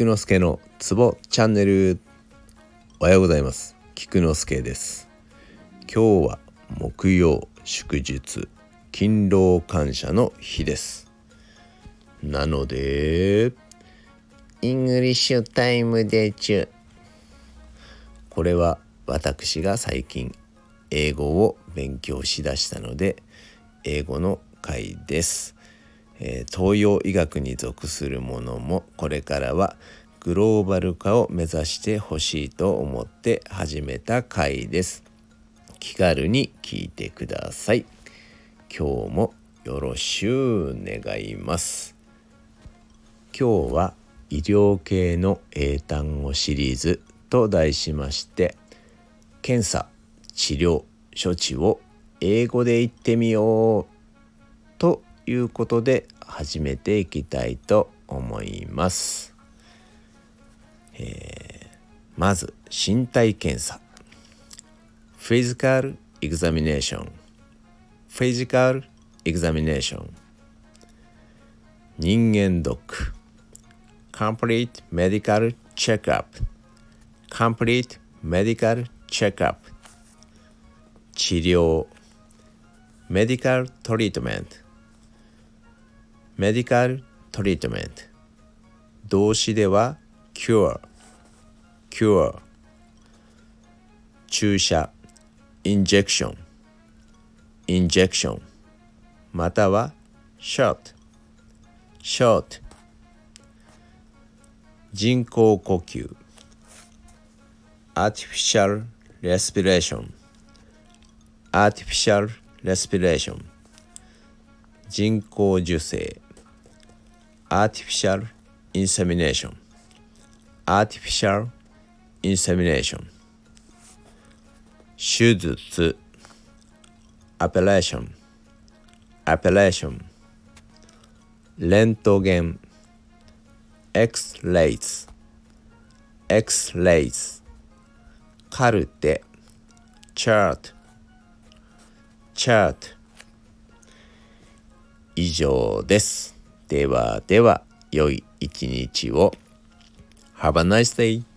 菊之助のツボチャンネル。おはようございます。菊之助です。今日は木曜祝日勤労感謝の日です。なので English time でちゅ。これは私が最近英語を勉強しだしたので英語の回です。え、東洋医学に属するものもこれからはグローバル化を目指してほしいと思って始めた回です。気軽に聞いてください。今日もよろしゅう願います。今日は医療系の英単語シリーズと題しまして検査治療処置を英語で言ってみよういうことで始めていきたいと思います。えー、まず身体検査。フィジカルエグザミネーションフィジカルエグザミネーション人間ドック。Complete medical checkup complete medical checkup 治療。Medical treatment メディカルトリートメント動詞では cure cure 注射 injection injection または shot shot 人工呼吸 artificial respiration artificial respiration 人工授精 artificial insemination artificial insemination 手術 appellation appellation レントゲン X-rays X-rays カルテ chart chart 以上です。 ではでは、良い一日を。Have a nice day!